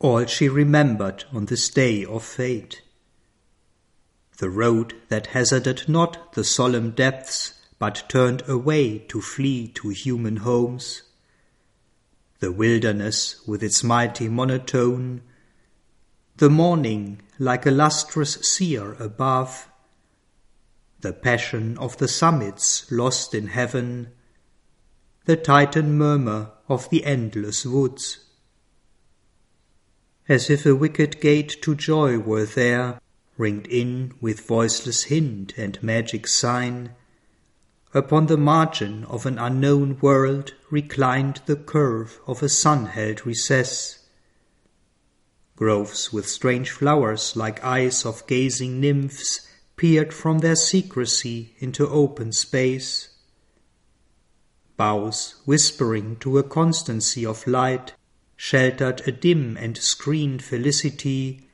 all she remembered on this day of fate. The road that hazarded not the solemn depths, but turned away to flee to human homes. The wilderness with its mighty monotone, the morning like a lustrous seer above, the passion of the summits lost in heaven, the titan murmur of the endless woods. As if a wicket gate to joy were there, ringed in with voiceless hint and magic sign, upon the margin of an unknown world reclined the curve of a sun-held recess, Groves with strange flowers like eyes of gazing nymphs peered from their secrecy into open space. Boughs whispering to a constancy of light sheltered a dim and screened felicity,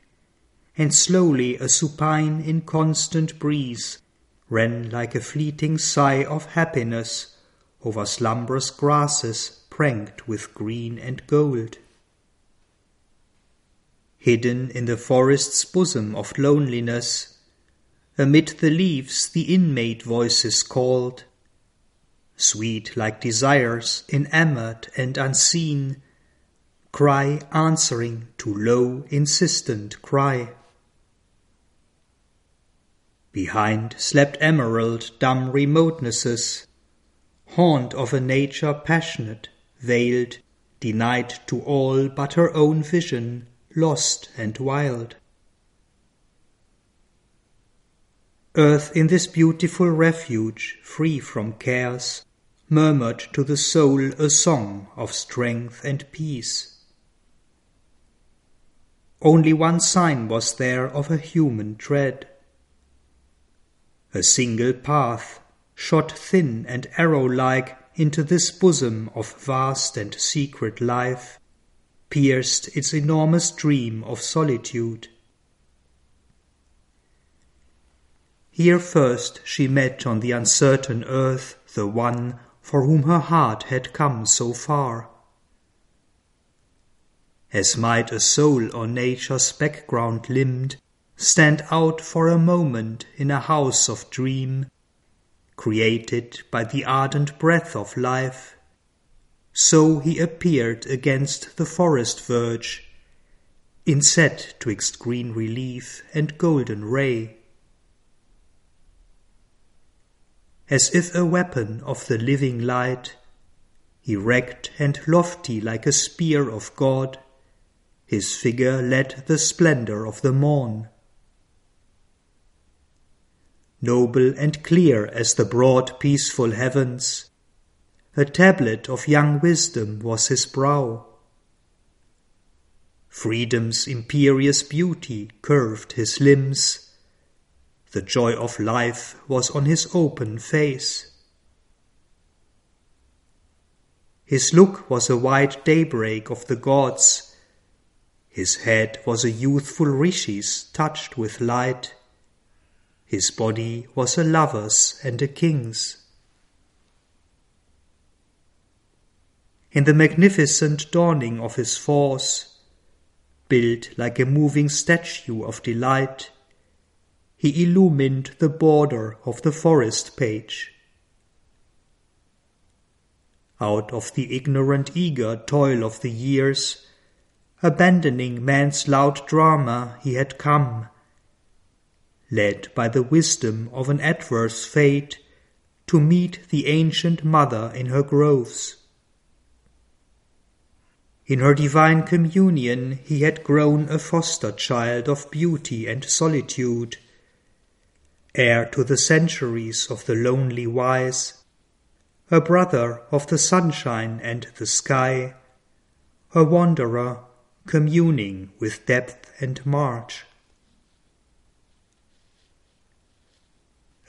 and slowly a supine inconstant breeze ran like a fleeting sigh of happiness over slumbrous grasses pranked with green and gold. Hidden in the forest's bosom of loneliness, amid the leaves the inmate voices called, sweet like desires enamored and unseen, cry answering to low insistent cry. Behind slept emerald dumb remotenesses, haunt of a nature passionate, veiled, denied to all but her own vision lost and wild. Earth in this beautiful refuge, free from cares, murmured to the soul a song of strength and peace. Only one sign was there of a human tread. A single path, shot thin and arrow like into this bosom of vast and secret life, pierced its enormous dream of solitude. Here first she met on the uncertain earth the one for whom her heart had come so far. As might a soul on nature's background limned stand out for a moment in a house of dream, created by the ardent breath of life, so he appeared against the forest verge, inset twixt green relief and golden ray. As if a weapon of the living light, erect and lofty like a spear of God, his figure led the splendor of the morn. Noble and clear as the broad peaceful heavens, a tablet of young wisdom was his brow. Freedom's imperious beauty curved his limbs. The joy of life was on his open face. His look was a white daybreak of the gods. His head was a youthful rishi's touched with light. His body was a lover's and a king's. in the magnificent dawning of his force, built like a moving statue of delight, he illumined the border of the forest page. Out of the ignorant eager toil of the years, abandoning man's loud drama, he had come, led by the wisdom of an adverse fate, to meet the ancient mother in her groves. In her divine communion he had grown a foster child of beauty and solitude, heir to the centuries of the lonely wise, a brother of the sunshine and the sky, a wanderer communing with depth and march.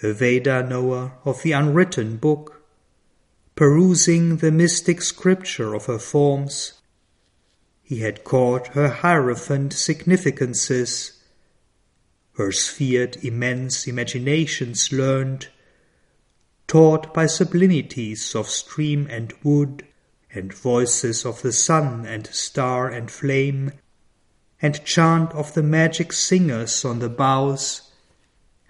A Veda knower of the unwritten book, perusing the mystic scripture of her forms, he had caught her hierophant significances, her sphered immense imaginations learned, taught by sublimities of stream and wood, and voices of the sun and star and flame, and chant of the magic singers on the boughs,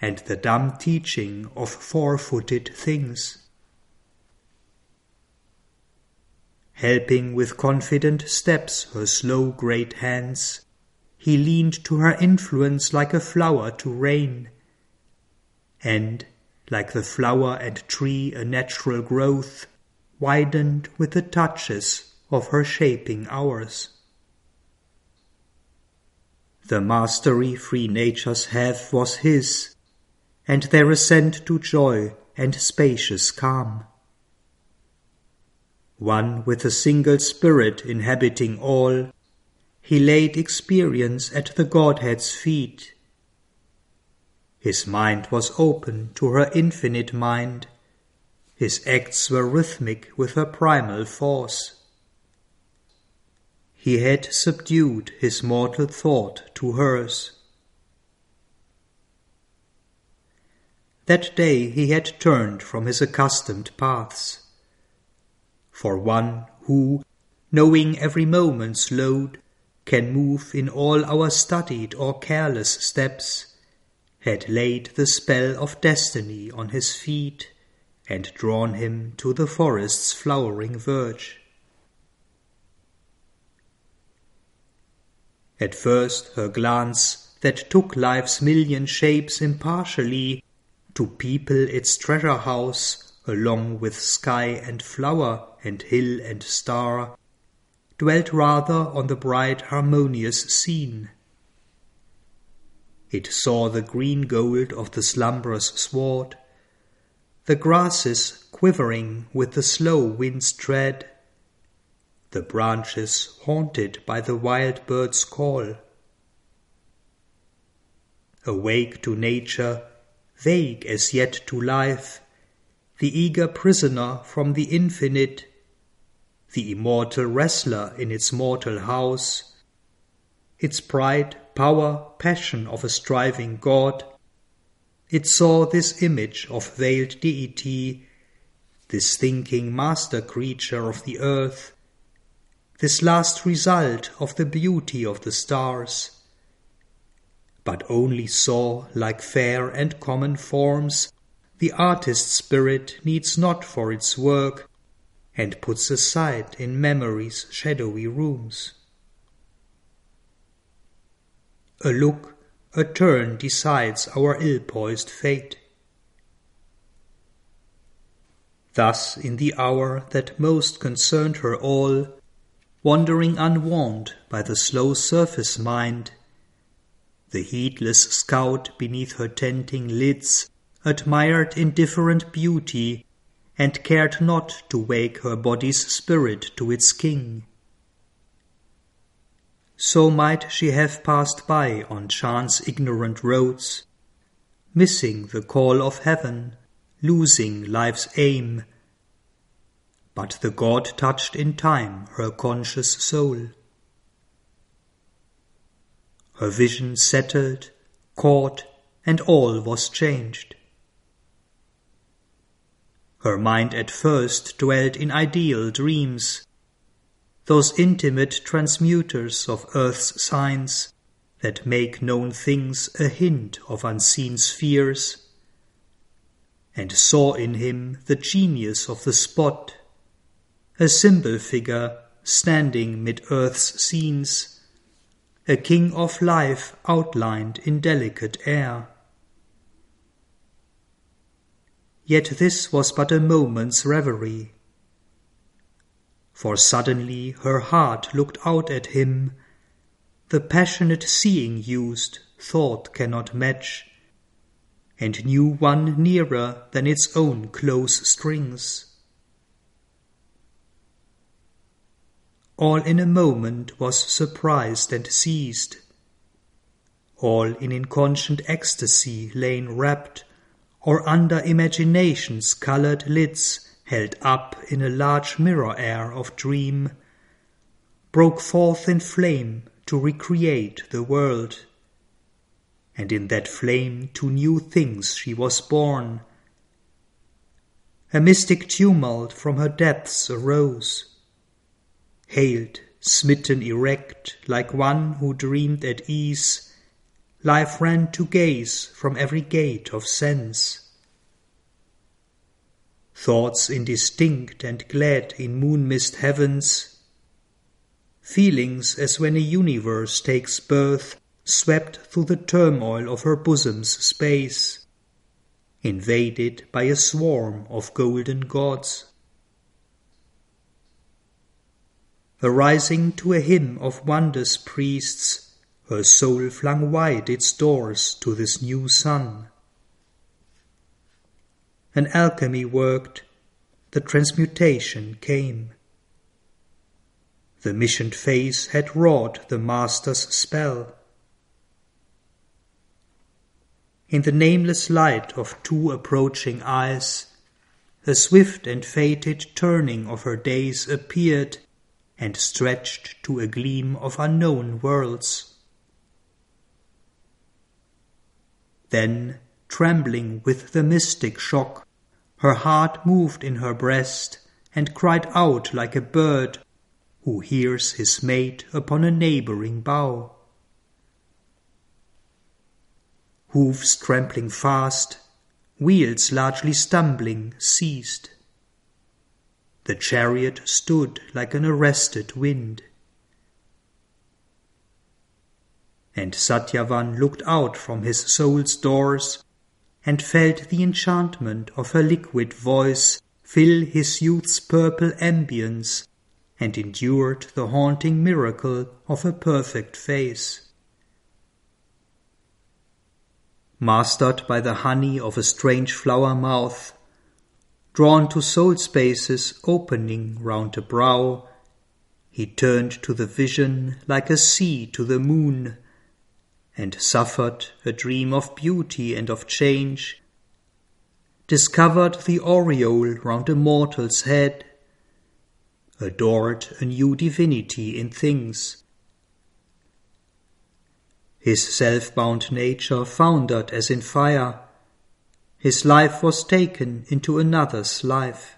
and the dumb teaching of four footed things. Helping with confident steps her slow great hands, he leaned to her influence like a flower to rain, and, like the flower and tree a natural growth, widened with the touches of her shaping hours. The mastery free natures have was his, and their ascent to joy and spacious calm. One with a single spirit inhabiting all, he laid experience at the Godhead's feet. His mind was open to her infinite mind, his acts were rhythmic with her primal force. He had subdued his mortal thought to hers. That day he had turned from his accustomed paths. For one who, knowing every moment's load, can move in all our studied or careless steps, had laid the spell of destiny on his feet and drawn him to the forest's flowering verge. At first her glance, that took life's million shapes impartially, to people its treasure house along with sky and flower and hill and star, dwelt rather on the bright harmonious scene. It saw the green gold of the slumberous sward, the grasses quivering with the slow wind's tread, the branches haunted by the wild bird's call. Awake to nature, vague as yet to life, the eager prisoner from the infinite, the immortal wrestler in its mortal house, its pride, power, passion of a striving God, it saw this image of veiled deity, this thinking master creature of the earth, this last result of the beauty of the stars, but only saw, like fair and common forms, the artist's spirit needs not for its work, and puts aside in memory's shadowy rooms. A look, a turn decides our ill-poised fate. Thus in the hour that most concerned her all, wandering unwarned by the slow surface mind. The heedless scout beneath her tenting lids admired indifferent beauty, and cared not to wake her body's spirit to its king. So might she have passed by on chance ignorant roads, missing the call of heaven, losing life's aim, but the God touched in time her conscious soul. Her vision settled, caught, and all was changed. Her mind at first dwelt in ideal dreams, those intimate transmuters of earth's signs that make known things a hint of unseen spheres, and saw in him the genius of the spot a symbol figure standing mid earth's scenes, a king of life outlined in delicate air. Yet this was but a moment's reverie, for suddenly her heart looked out at him, the passionate seeing used thought cannot match, and knew one nearer than its own close strings. all in a moment was surprised and seized. All in inconscient ecstasy lain wrapped, or under imagination's coloured lids held up in a large mirror air of dream, broke forth in flame to recreate the world. And in that flame to new things she was born. A mystic tumult from her depths arose hailed smitten erect, like one who dreamed at ease, life ran to gaze from every gate of sense. Thoughts indistinct and glad in moon mist heavens, feelings as when a universe takes birth, swept through the turmoil of her bosom's space, invaded by a swarm of golden gods. Arising to a hymn of wonders priests, her soul flung wide its doors to this new sun. An alchemy worked, the transmutation came. The missioned face had wrought the master's spell. In the nameless light of two approaching eyes, the swift and fated turning of her days appeared and stretched to a gleam of unknown worlds. Then, trembling with the mystic shock, her heart moved in her breast and cried out like a bird who hears his mate upon a neighboring bough. Hoofs trampling fast, wheels largely stumbling, ceased. The chariot stood like an arrested wind. And Satyavan looked out from his soul's doors and felt the enchantment of her liquid voice fill his youth's purple ambience and endured the haunting miracle of her perfect face. Mastered by the honey of a strange flower mouth, drawn to soul spaces opening round the brow, he turned to the vision like a sea to the moon, and suffered a dream of beauty and of change, discovered the aureole round a mortal's head, adored a new divinity in things. His self-bound nature foundered as in fire, his life was taken into another's life.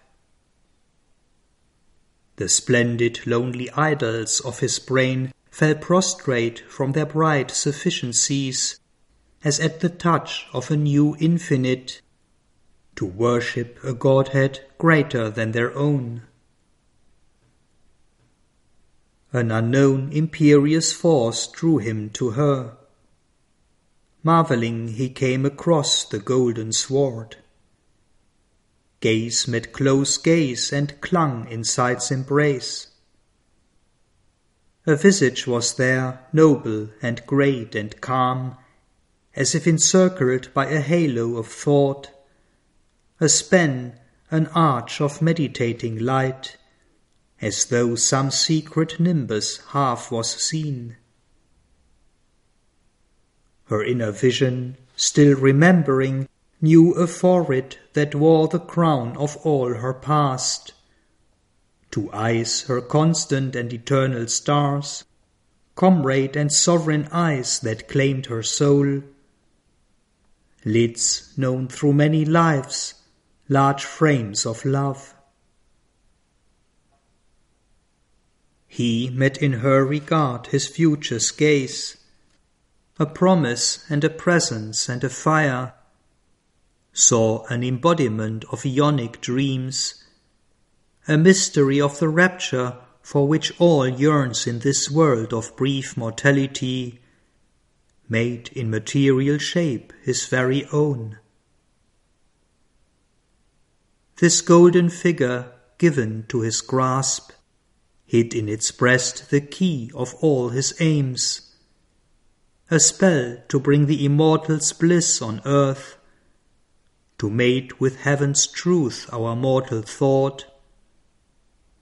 The splendid lonely idols of his brain fell prostrate from their bright sufficiencies, as at the touch of a new infinite, to worship a Godhead greater than their own. An unknown imperious force drew him to her. Marveling he came across the golden sword. Gaze met close gaze and clung in sight's embrace. A visage was there, noble and great and calm, as if encircled by a halo of thought, a span, an arch of meditating light, as though some secret nimbus half was seen her inner vision, still remembering, knew a forehead that wore the crown of all her past. To eyes her constant and eternal stars, comrade and sovereign eyes that claimed her soul. Lids known through many lives, large frames of love. He met in her regard his future's gaze, a promise and a presence and a fire, saw an embodiment of aeonic dreams, a mystery of the rapture for which all yearns in this world of brief mortality, made in material shape his very own. This golden figure given to his grasp, hid in its breast the key of all his aims a spell to bring the immortal's bliss on earth, to mate with heaven's truth our mortal thought,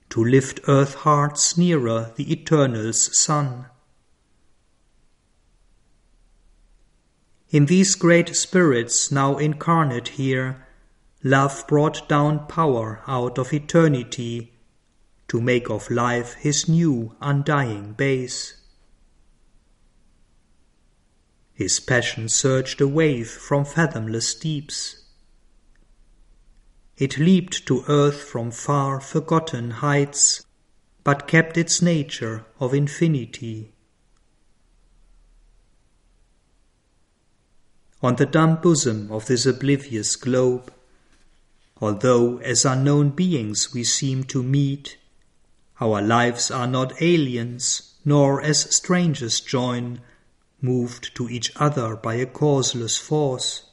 to lift earth hearts nearer the eternal's sun. In these great spirits now incarnate here, love brought down power out of eternity to make of life his new undying base. His passion surged a wave from fathomless deeps. It leaped to earth from far forgotten heights, but kept its nature of infinity. On the dumb bosom of this oblivious globe, although as unknown beings we seem to meet, our lives are not aliens, nor as strangers join, moved to each other by a causeless force.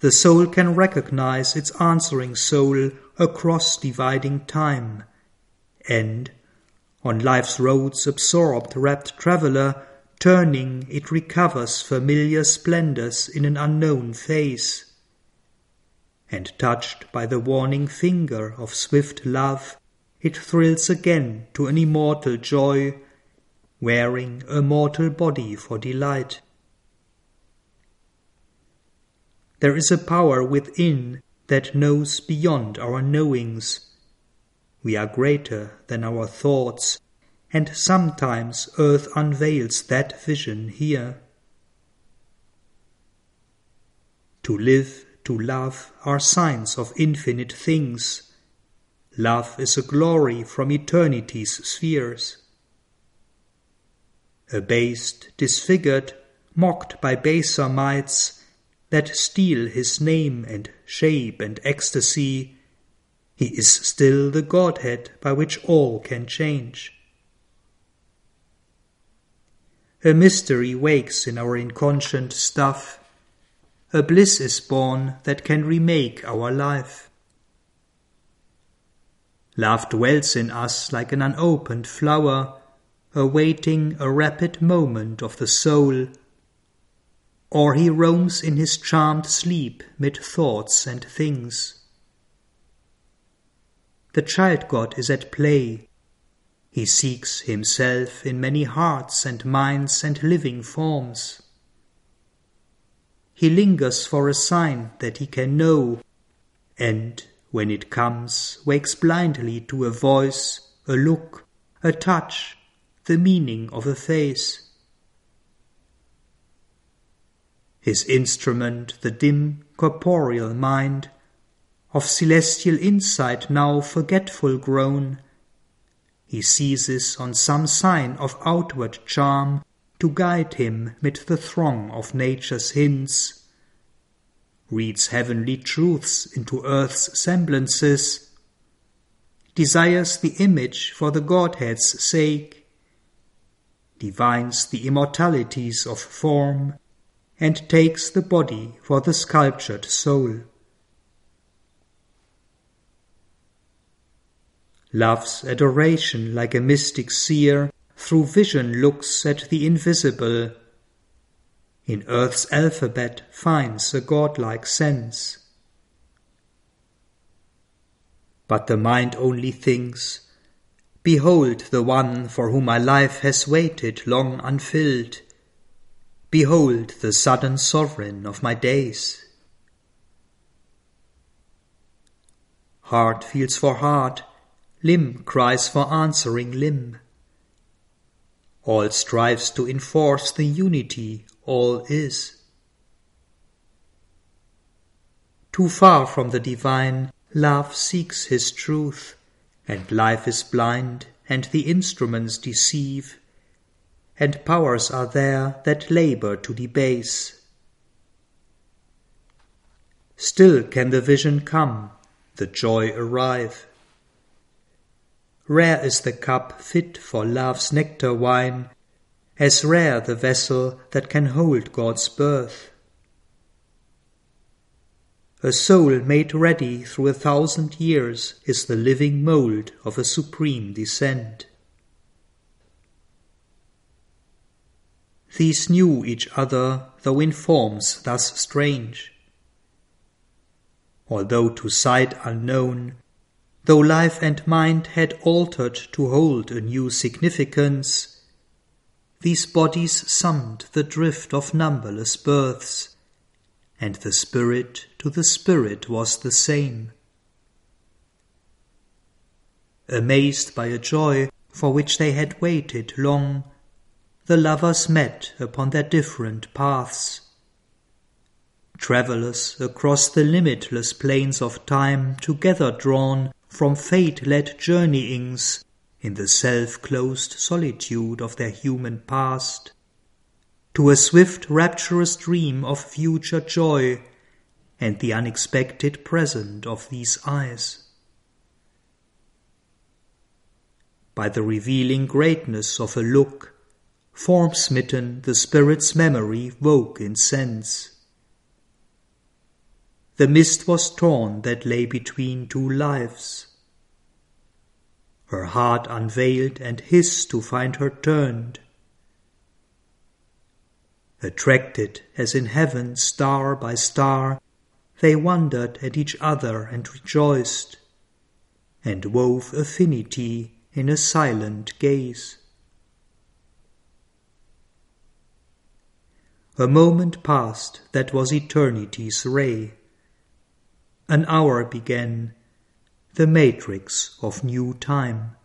The soul can recognize its answering soul across dividing time, and, on life's roads absorbed rapt traveller, turning it recovers familiar splendors in an unknown face. And touched by the warning finger of swift love, it thrills again to an immortal joy, wearing a mortal body for delight. There is a power within that knows beyond our knowings. We are greater than our thoughts, and sometimes earth unveils that vision here. To live, to love are signs of infinite things. Love is a glory from eternity's spheres. Abased, disfigured, mocked by baser mites, that steal his name and shape and ecstasy, he is still the Godhead by which all can change. A mystery wakes in our inconscient stuff. A bliss is born that can remake our life. Love dwells in us like an unopened flower, awaiting a rapid moment of the soul or he roams in his charmed sleep mid thoughts and things. The child God is at play. He seeks himself in many hearts and minds and living forms. He lingers for a sign that he can know, and when it comes, wakes blindly to a voice, a look, a touch, the meaning of a face. His instrument the dim corporeal mind, of celestial insight now forgetful grown, he seizes on some sign of outward charm to guide him mid the throng of nature's hints, reads heavenly truths into earth's semblances, desires the image for the Godhead's sake, divines the immortalities of form, and takes the body for the sculptured soul. Love's adoration, like a mystic seer, through vision looks at the invisible. In earth's alphabet finds a godlike sense. But the mind only thinks, Behold the one for whom my life has waited long unfilled Behold the sudden sovereign of my days. Heart feels for heart, limb cries for answering limb. All strives to enforce the unity all is. Too far from the divine, love seeks his truth, and life is blind, and the instruments deceive and powers are there that labor to debase. Still can the vision come, the joy arrive. Rare is the cup fit for love's nectar wine, as rare the vessel that can hold God's birth. A soul made ready through a thousand years is the living mould of a supreme descent. These knew each other, though in forms thus strange. Although to sight unknown, though life and mind had altered to hold a new significance, these bodies summed the drift of numberless births, and the spirit to the spirit was the same. Amazed by a joy for which they had waited long, the lovers met upon their different paths. Travellers across the limitless plains of time together drawn from fate-led journeyings in the self-closed solitude of their human past, to a swift rapturous dream of future joy and the unexpected present of these eyes. By the revealing greatness of a look, form smitten the spirit's memory woke in sense. The mist was torn that lay between two lives. Her heart unveiled and his to find her turned. Attracted as in heaven star by star, they wondered at each other and rejoiced, and wove affinity in a silent gaze. A moment passed that was eternity's ray. An hour began, the matrix of new time.